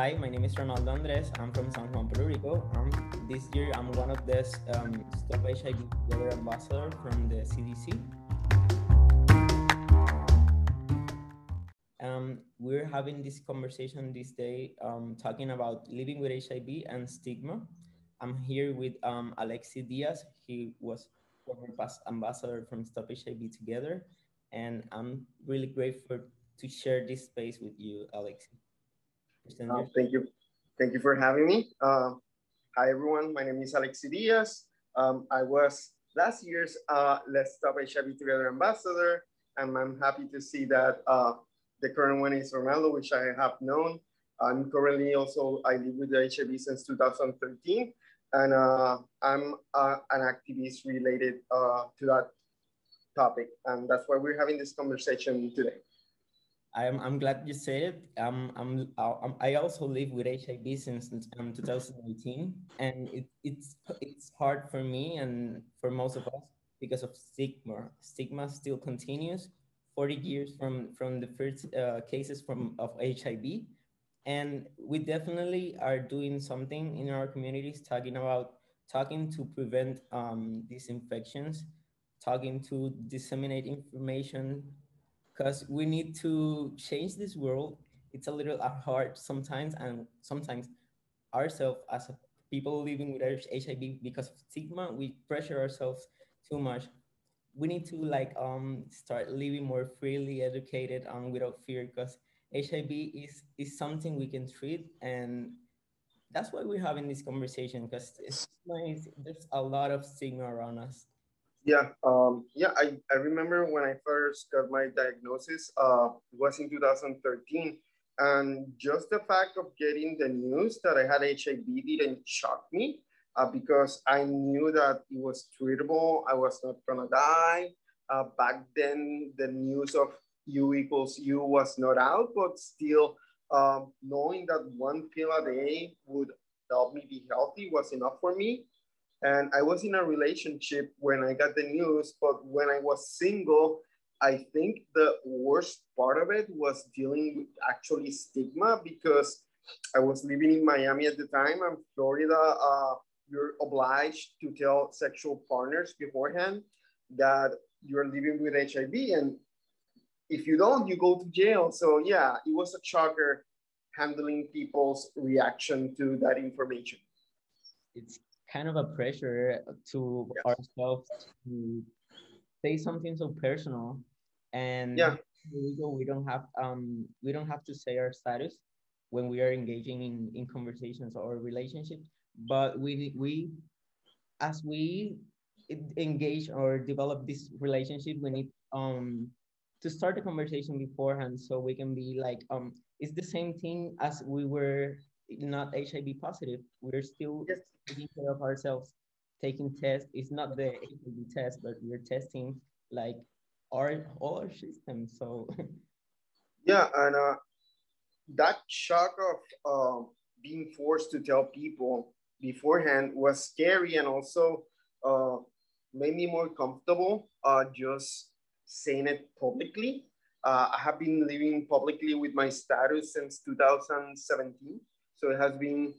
Hi, my name is Ronaldo Andres. I'm from San Juan, Puerto Rico. Um, this year, I'm one of the um, Stop HIV Together ambassador from the CDC. Um, we're having this conversation this day um, talking about living with HIV and stigma. I'm here with um, Alexi Diaz. He was former past ambassador from Stop HIV Together. And I'm really grateful to share this space with you, Alexi. Uh, thank you. Thank you for having me. Uh, hi, everyone. My name is Alexi Diaz. Um, I was last year's uh, Let's Stop HIV Together ambassador, and I'm happy to see that uh, the current one is Ronaldo, which I have known. I'm currently also, I live with the HIV since 2013, and uh, I'm uh, an activist related to that topic. And that's why we're having this conversation today. I'm, I'm glad you said it. Um, I'm, I'm, I also live with HIV since um, 2018, and it, it's, it's hard for me and for most of us because of stigma. Stigma still continues 40 years from, from the first uh, cases from, of HIV. And we definitely are doing something in our communities, talking about, talking to prevent um, these infections, talking to disseminate information because we need to change this world. It's a little hard sometimes, and sometimes ourselves as people living with HIV because of stigma, we pressure ourselves too much. We need to like um start living more freely, educated, and without fear, because HIV is is something we can treat, and that's why we're having this conversation. Because there's a lot of stigma around us. Yeah, um, yeah, I, I remember when I first got my diagnosis, uh, was in 2013. And just the fact of getting the news that I had HIV didn't shock me uh, because I knew that it was treatable. I was not gonna die. Uh, back then, the news of U equals U was not out, but still um, knowing that one pill a day would help me be healthy was enough for me. And I was in a relationship when I got the news, but when I was single, I think the worst part of it was dealing with actually stigma because I was living in Miami at the time and Florida. Uh, you're obliged to tell sexual partners beforehand that you're living with HIV, and if you don't, you go to jail. So yeah, it was a shocker handling people's reaction to that information. It's kind of a pressure to yes. ourselves to say something so personal. And yeah. we, don't have um we don't have to say our status when we are engaging in, in conversations or relationships but we we as we engage or develop this relationship we need um to start the conversation beforehand so we can be like um it's the same thing as we were not hiv positive we're still yes taking care of ourselves, taking tests. It's not the HIV test, but we're testing like our all our systems. So yeah, and uh, that shock of uh, being forced to tell people beforehand was scary and also uh, made me more comfortable uh, just saying it publicly. Uh, I have been living publicly with my status since 2017. So it has been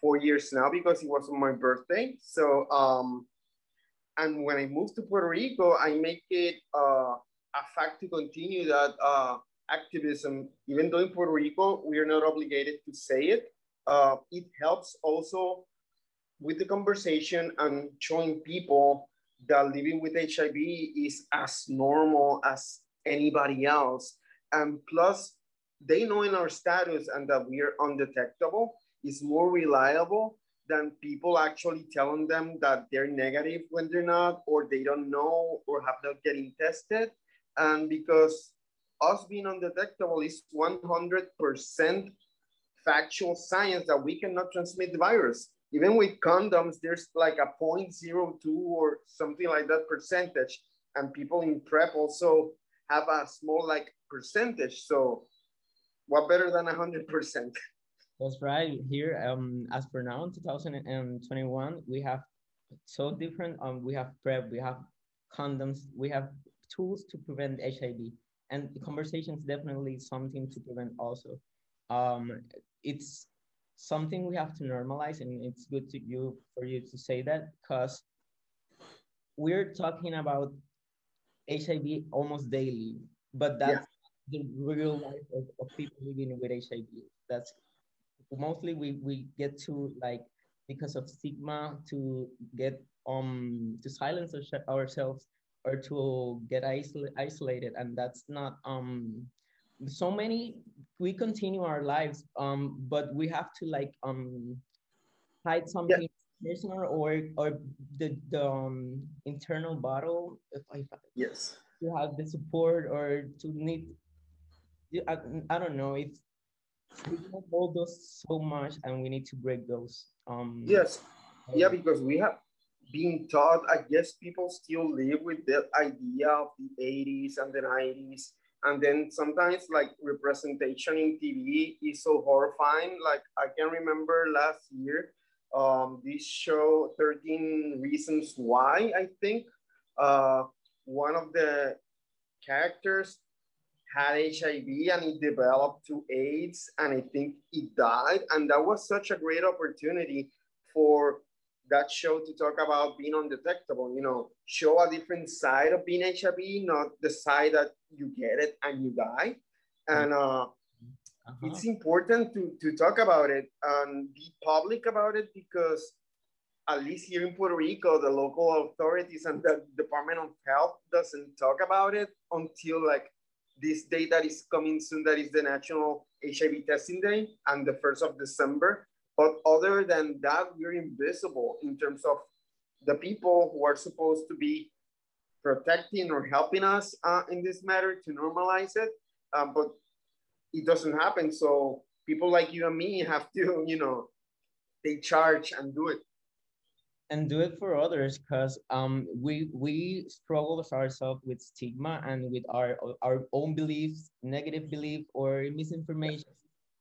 four years now because it was on my birthday. So, um, and when I moved to Puerto Rico, I make it uh, a fact to continue that uh, activism, even though in Puerto Rico, we are not obligated to say it. Uh, it helps also with the conversation and showing people that living with HIV is as normal as anybody else. And plus, they know in our status and that we are undetectable is more reliable than people actually telling them that they're negative when they're not, or they don't know, or have not getting tested. And because us being undetectable is 100% factual science that we cannot transmit the virus. Even with condoms, there's like a 0.02 or something like that percentage. And people in PrEP also have a small like percentage. So what better than 100%? That's right. Here, um, as per now, in 2021, we have so different. Um, we have PrEP, we have condoms, we have tools to prevent HIV, and the conversation is definitely something to prevent also. Um, it's something we have to normalize, and it's good to you for you to say that because we're talking about HIV almost daily, but that's. The real life of, of people living with HIV. That's mostly we, we get to like because of stigma to get um to silence ourselves or to get isol isolated and that's not um so many we continue our lives um but we have to like um hide something yeah. personal or or the the um, internal battle if I yes to have the support or to need I, I don't know it's we hold those so much and we need to break those um yes. yeah because we have been taught i guess people still live with that idea of the 80s and the 90s and then sometimes like representation in tv is so horrifying. Like i can remember last year um this show 13 reasons why i think uh one of the characters had HIV and it developed to AIDS and I think it died. And that was such a great opportunity for that show to talk about being undetectable, you know, show a different side of being HIV, not the side that you get it and you die. And uh, uh-huh. it's important to, to talk about it and be public about it because at least here in Puerto Rico, the local authorities and the Department of Health doesn't talk about it until like this day that is coming soon, that is the National HIV Testing Day and the 1st of December. But other than that, we're invisible in terms of the people who are supposed to be protecting or helping us uh, in this matter to normalize it. Um, but it doesn't happen. So people like you and me have to, you know, take charge and do it and do it for others because um, we we struggle ourselves with stigma and with our our own beliefs, negative belief or misinformation,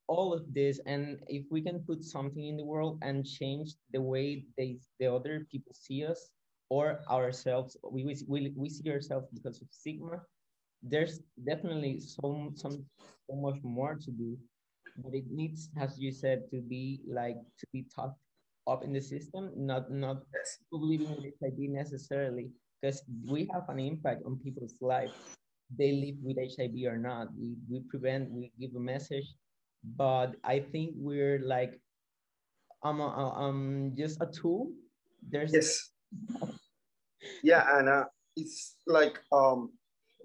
all of this. And if we can put something in the world and change the way they the other people see us or ourselves, we we, we see ourselves because of stigma. There's definitely so some so much more to do, but it needs, as you said, to be like to be talked up in the system, not not believing in HIV necessarily, because we have an impact on people's life. They live with HIV or not. We, we prevent, we give a message, but I think we're like, I'm, uh, um, just a tool. There's yes, yeah, and uh, it's like um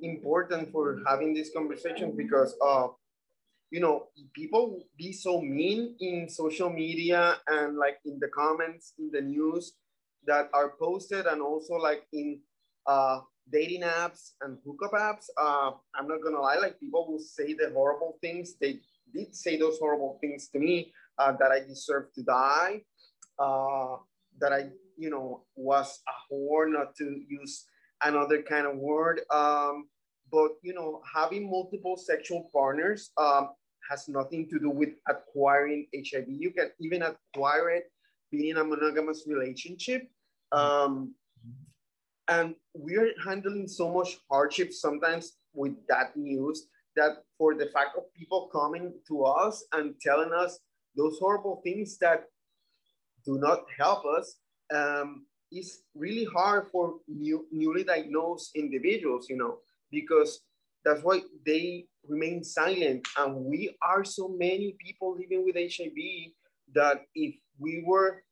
important for having this conversation because uh you know, people be so mean in social media and like in the comments in the news that are posted and also like in uh, dating apps and hookup apps. Uh, I'm not gonna lie, like people will say the horrible things. They did say those horrible things to me uh, that I deserve to die, uh, that I, you know, was a whore, not to use another kind of word. Um, but you know, having multiple sexual partners um, has nothing to do with acquiring HIV. You can even acquire it being in a monogamous relationship. Um, and we're handling so much hardship sometimes with that news that for the fact of people coming to us and telling us those horrible things that do not help us um, is really hard for new, newly diagnosed individuals, you know, because that's why they remain silent. And we are so many people living with HIV that if we were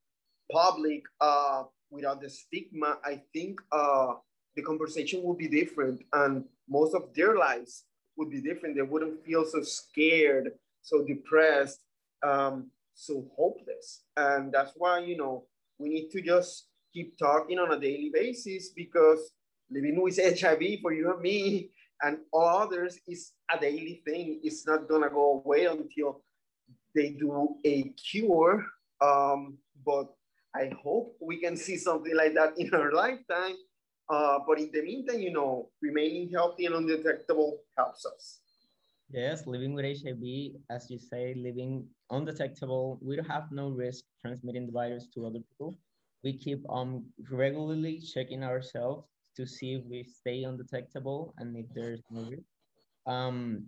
public uh, without the stigma, I think uh, the conversation would be different and most of their lives would be different. They wouldn't feel so scared, so depressed, um, so hopeless. And that's why, you know, we need to just keep talking on a daily basis because living with HIV for you and me and all others is a daily thing. It's not gonna go away until they do a cure. Um, but I hope we can see something like that in our lifetime. Uh, but in the meantime, you know, remaining healthy and undetectable helps us. Yes, living with HIV, as you say, living undetectable, we don't have no risk transmitting the virus to other people. We keep um regularly checking ourselves to see if we stay undetectable and if there's no risk. Um,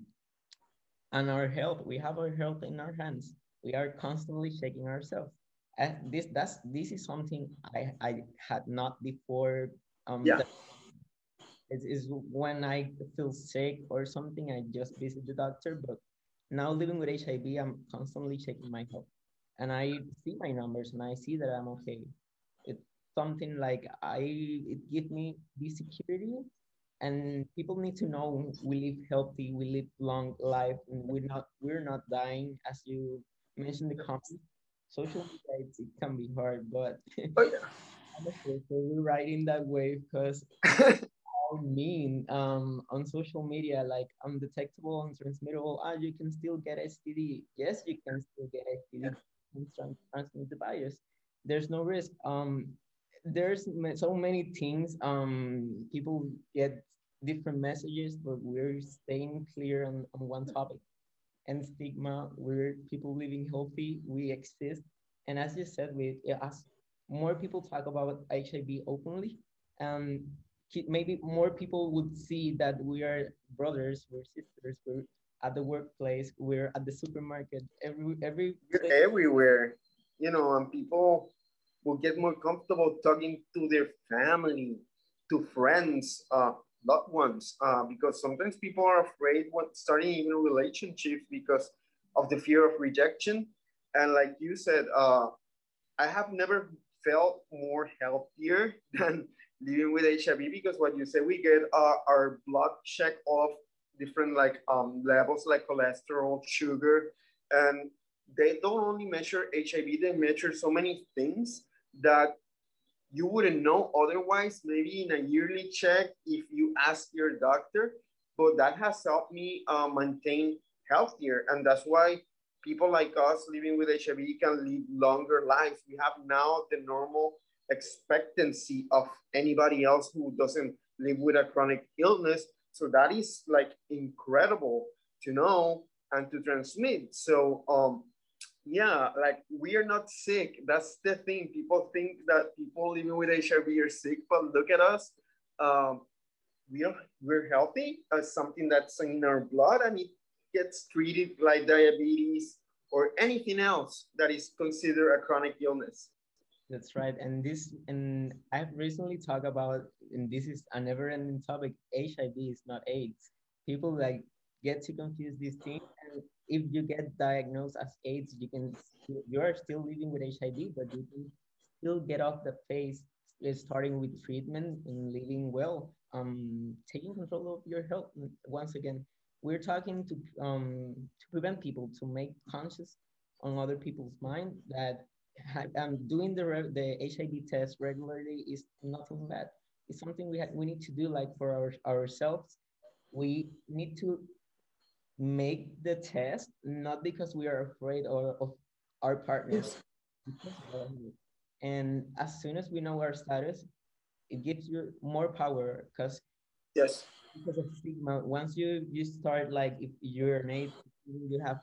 and our health, we have our health in our hands. we are constantly checking ourselves. And this that's this is something I I had not before. Um, yeah. It is when I feel sick or something, I just visit the doctor. But now living with HIV, I'm constantly checking my health, and I see my numbers and I see that I'm okay. It's something like I it gives me this security and people need to know we live healthy we live long life and we're not we're not dying as you mentioned the comments. Social media it can be hard but oh, yeah. we're riding that wave because how mean um on social media like undetectable untransmittable ah you can still get std yes you can still get std yeah. transmit the virus. There's no risk. Um there's so many things um people get different messages but we're staying clear on, on one topic. And stigma we're people living healthy we exist. And as you said we as more people talk about hiv openly um maybe more people would see that we are brothers we're sisters we're at the workplace we're at the supermarket every every you're everywhere you know and people will get more comfortable talking to their family, to friends, uh, loved ones, uh, because sometimes people are afraid when starting even relationships because of the fear of rejection. And like you said, uh, I have never felt more healthier than living with HIV because what you say, we get uh, our blood check off different like um, levels like cholesterol, sugar, and they don't only measure HIV, they measure so many things that you wouldn't know otherwise, maybe in a yearly check if you ask your doctor. But that has helped me uh, maintain healthier. And that's why people like us living with HIV can live longer lives. We have now the normal expectancy of anybody else who doesn't live with a chronic illness. So that is like incredible to know and to transmit. So um, yeah, like we are not sick. That's the thing. People think that people living with HIV are sick, but look at us. Um, we are we're healthy as something that's in our blood, and it gets treated like diabetes or anything else that is considered a chronic illness. That's right. And this, and I've recently talked about, and this is a never-ending topic. HIV is not AIDS. People like get to confuse these things, if you get diagnosed as AIDS, you can you are still living with HIV, but you can still get off the phase, uh, starting with treatment and living well, um, taking control of your health. Once again, we're talking to um, to prevent people to make conscious on other people's mind that um, doing the the HIV test regularly is nothing bad. It's something we have, we need to do like for our, ourselves. We need to make the test not because we are afraid or of our partners. And as soon as we know our status it gives you more power because yes. because of stigma. Once you you start like if you're an AIDS, you have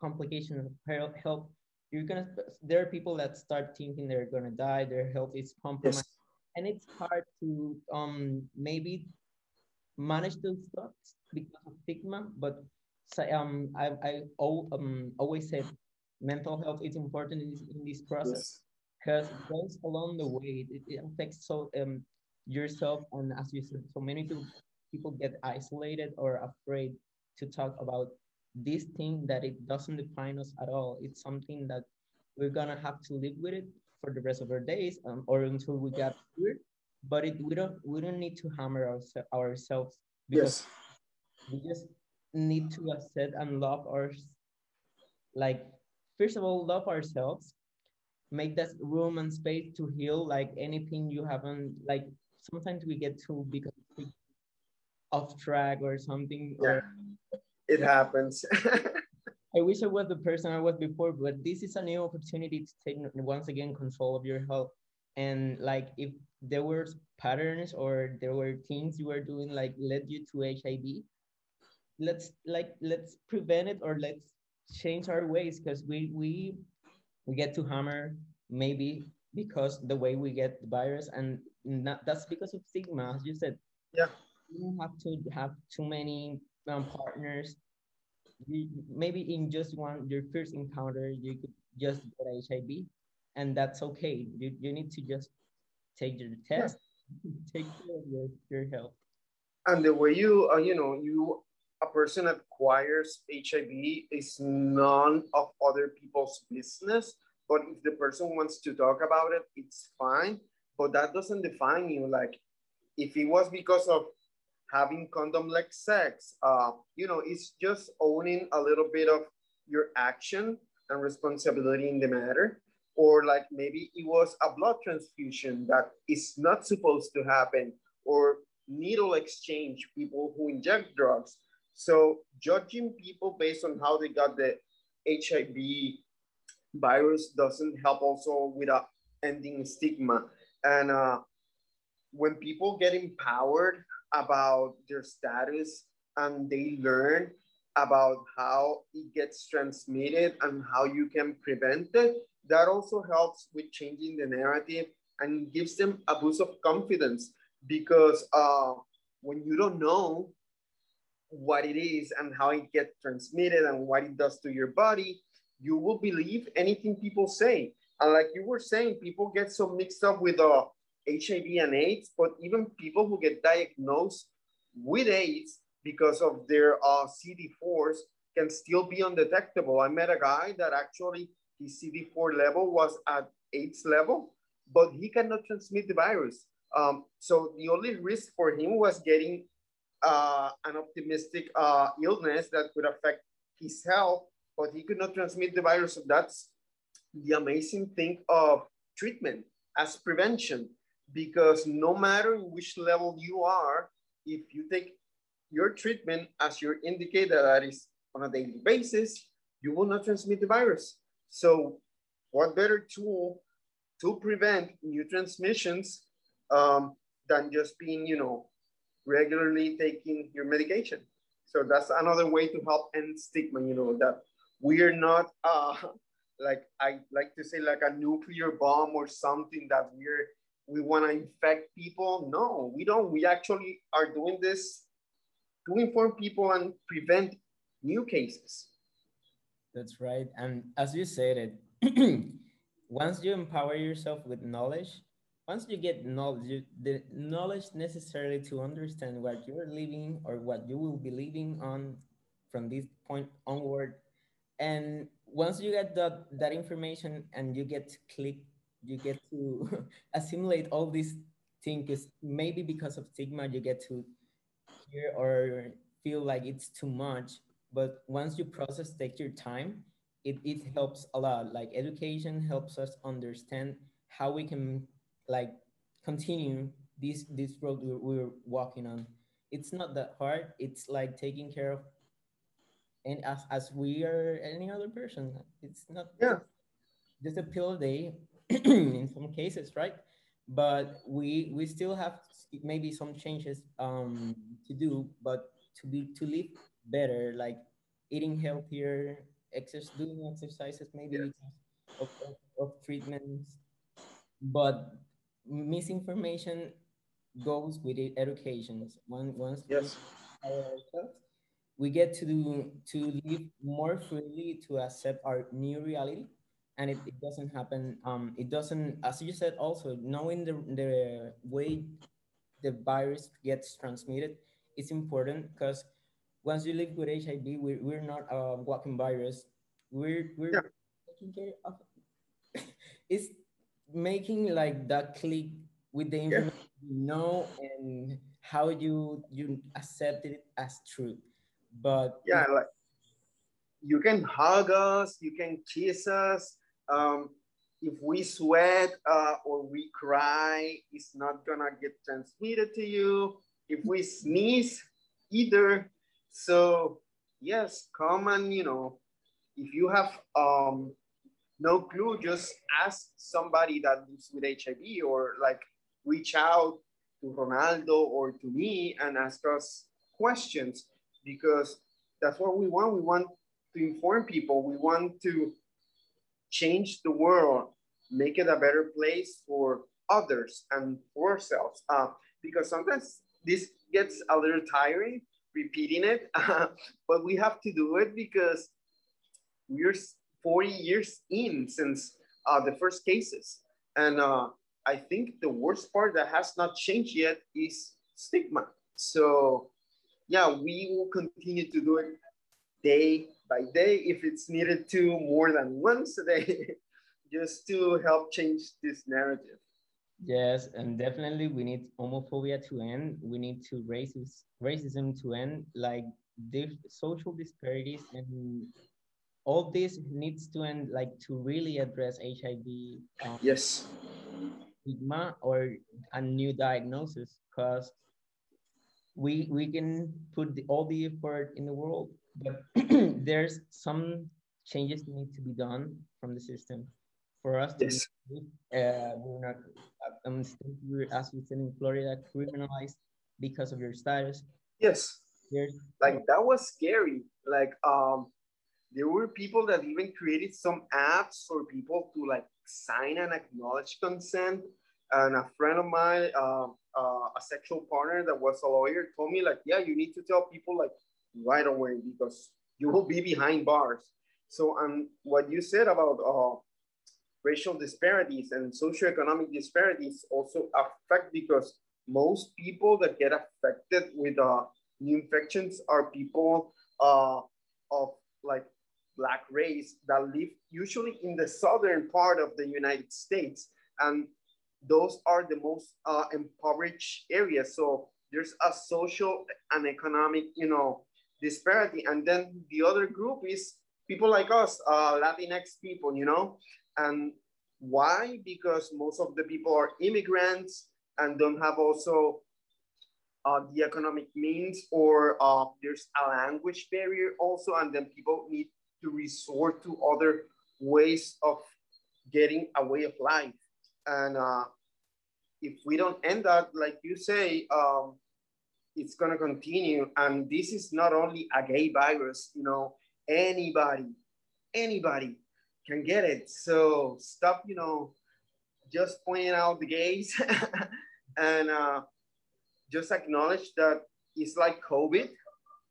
complications of health you're gonna there are people that start thinking they're gonna die their health is compromised. Yes. and it's hard to um maybe manage those thoughts because of stigma but so, um, I, I um, always said mental health is important in this, in this process because yes. it goes along the way. It, it affects so um, yourself and as you said, so many people, people get isolated or afraid to talk about this thing that it doesn't define us at all. It's something that we're gonna have to live with it for the rest of our days um, or until we get here. But it, we don't we don't need to hammer our, ourselves because yes. we just need to accept and love our like first of all love ourselves. Make that room and space to heal like anything you haven't like sometimes we get too big off track or something yeah, or, it happens. I wish i was the person i was before but this is a new opportunity to take once again control of your health. And like if there were patterns or there were things you were doing like led you to hiv let's like let's prevent it or let's change our ways because we we we get to hammer maybe because the way we get the virus and not, that's because of stigma as you said yeah you don't have to have too many um, partners you, maybe in just one your first encounter you could just get HIV, and that's okay. You, you need to just take your test, yeah. take care of your, your health. And the way you, uh, you know, you a person acquires HIV is none of other people's business. But if the person wants to talk about it, it's fine. But that doesn't define you. Like, if it was because of having condom-like sex, uh, you know, it's just owning a little bit of your action and responsibility in the matter. Or like maybe it was a blood transfusion that is not supposed to happen, or needle exchange, people who inject drugs. So judging people based on how they got the HIV virus doesn't help also with ending stigma. And uh, when people get empowered about their status and they learn about how it gets transmitted and how you can prevent it, that also helps with changing the narrative and gives them a boost of confidence because uh, when you don't know what it is and how it gets transmitted and what it does to your body, you will believe anything people say. And like you were saying, people get so mixed up with uh, HIV and AIDS, but even people who get diagnosed with AIDS because of their uh, CD4s can still be undetectable. I met a guy that actually his CD4 level was at AIDS level, but he cannot transmit the virus. Um, so the only risk for him was getting uh, an optimistic uh, illness that could affect his health, but he could not transmit the virus. So that's the amazing thing of treatment as prevention, because no matter which level you are, if you take your treatment as your indicator that is on a daily basis, you will not transmit the virus. So what better tool to prevent new transmissions um, than just being, you know, regularly taking your medication. So that's another way to help end stigma, you know, that we're not uh, like I like to say like a nuclear bomb or something that we're we want to infect people. No, we don't. We actually are doing this to inform people and prevent new cases. That's right. And as you said it, once you empower yourself with knowledge, once you get knowledge, the knowledge necessary to understand what you're living or what you will be living on from this point onward. And once you get that, that information and you get to click, you get to assimilate all these things, maybe because of stigma, you get to hear or feel like it's too much. But once you process, take your time, it, it helps a lot. Like education helps us understand how we can like continue this this road we're, we're walking on. It's not that hard. It's like taking care of and as, as we are any other person it's not yeah. just a pill a day in some cases right? But we we still have maybe some changes um to do but to be to live better like eating healthier exercise doing exercises maybe yeah. of, of, of treatments. But misinformation goes with it, education. One, once yes. we get to do, to live more freely to accept our new reality, and it, it doesn't happen. Um, it doesn't, as you said, also knowing the the way the virus gets transmitted is important because once you live with HIV, we're, we're not a walking virus. We're we're yeah. taking care of. it's making like that click with the information yeah. you know and how you you accept it as true. But yeah like you can hug us you can kiss us. Um, if we sweat uh, or we cry it's not gonna get transmitted to you. If we sneeze either. So yes come and you know if you have um, no clue, just ask somebody that lives with HIV or like reach out to Ronaldo or to me and ask us questions because that's what we want. We want to inform people. We want to change the world, make it a better place for others and for ourselves. Uh, because sometimes this gets a little tiring repeating it, but we have to do it because we're 40 years in since uh, the first cases. And uh, I think the worst part that has not changed yet is stigma. So yeah, we will continue to do it day by day if it's needed to more than once a day, just to help change this narrative. Yes, and definitely we need homophobia to end. We need to racist racism to end. Like the social disparities and all this needs to end. Like to really address HIV. Um, yes. Stigma or a new diagnosis, because we we can put the, all the effort in the world, but there's some changes need to be done from the system for us to yes. uh, we're not um, as we said in Florida criminalized because of your status. Yes. There's, like that was scary. Like um there were people that even created some apps for people to like sign and acknowledge consent. And a friend of mine, uh, uh, a sexual partner that was a lawyer, told me like, yeah, you need to tell people like right away because you will be behind bars. So, um, what you said about uh, racial disparities and socioeconomic disparities also affect because most people that get affected with uh, new infections are people uh, of like black race that live usually in the southern part of the United States. And those are the most uh, impoverished areas. So there's a social and economic, you know, disparity. And then the other group is people like us, uh, Latinx people, you know, and why? Because most of the people are immigrants and don't have also uh, the economic means or uh, there's a language barrier also. And then people need to resort to other ways of getting a way of life. And uh, if we don't end that, like you say, um, it's gonna continue. And this is not only a gay virus, you know, anybody, anybody can get it. So stop, you know, just pointing out the gays and uh, just acknowledge that it's like COVID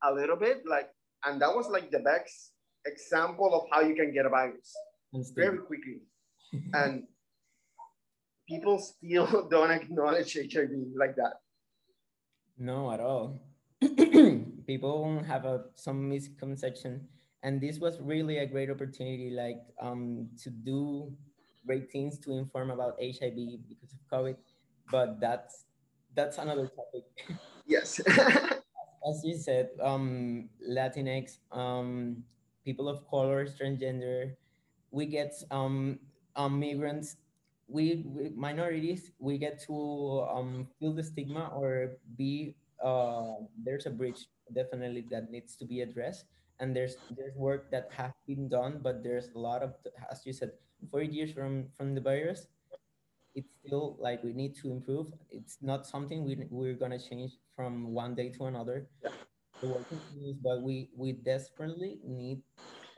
a little bit, like, and that was like the best example of how you can get a virus very quickly. and people still don't acknowledge HIV like that. No, at all. people have a some misconception and this was really a great opportunity like um, to do great things to inform about hiv because of covid but that's that's another topic yes as you said um, latinx um, people of color transgender we get um, um migrants we, we, minorities we get to um, feel the stigma or be uh, there's a bridge definitely that needs to be addressed. And there's there's work that has been done but there's a lot of as you said four years from from the virus it's still like we need to improve. It's not something we, we're going to change from one day to another. The work continues but we we desperately need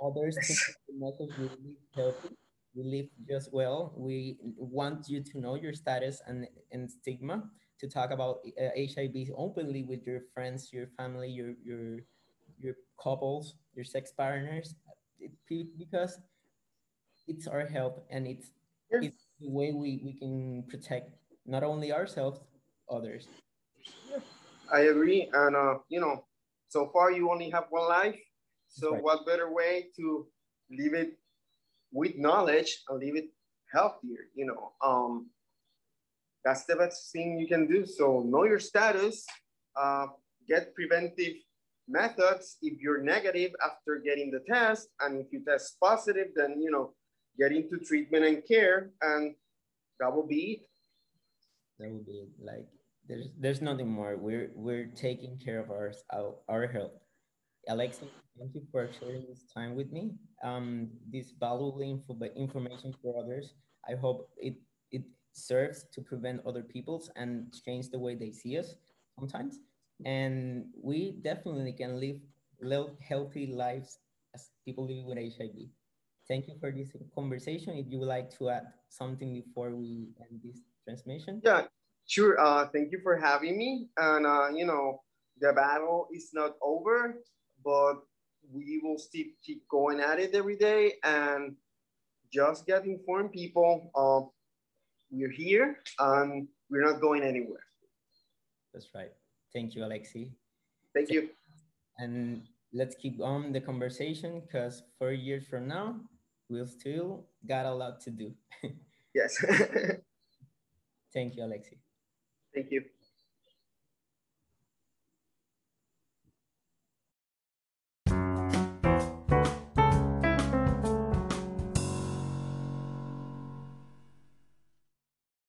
others to message we live healthy we live just well we want you to know your status and and stigma to talk about uh, hiv openly with your friends your family your your your couples, your sex partners, it, because it's our help and it's, yeah. it's the way we, we can protect not only ourselves, others. Yeah, I agree. And, uh, you know, so far you only have one life. So right. what better way to live it with knowledge and leave it healthier, you know? Um, that's the best thing you can do. So know your status, uh, get preventive methods if you're negative after getting the test and if you test positive then you know get into treatment and care and that will be it that will be it like there's there's nothing more we're we're taking care of our our, our health Alexi thank you for sharing this time with me um this valuable info information for others i hope it it serves to prevent other people's and change the way they see us sometimes and we definitely can live, live healthy lives as people living with HIV. Thank you for this conversation. If you would like to add something before we end this transmission. Yeah, sure. Uh, thank you for having me. And, uh, you know, the battle is not over, but we will still keep going at it every day and just get informed people. Uh, we're here and we're not going anywhere. That's right. Thank you, Alexi. Thank you. And let's keep on the conversation because four years from now, we'll still got a lot to do. yes. Thank you, Alexi. Thank you.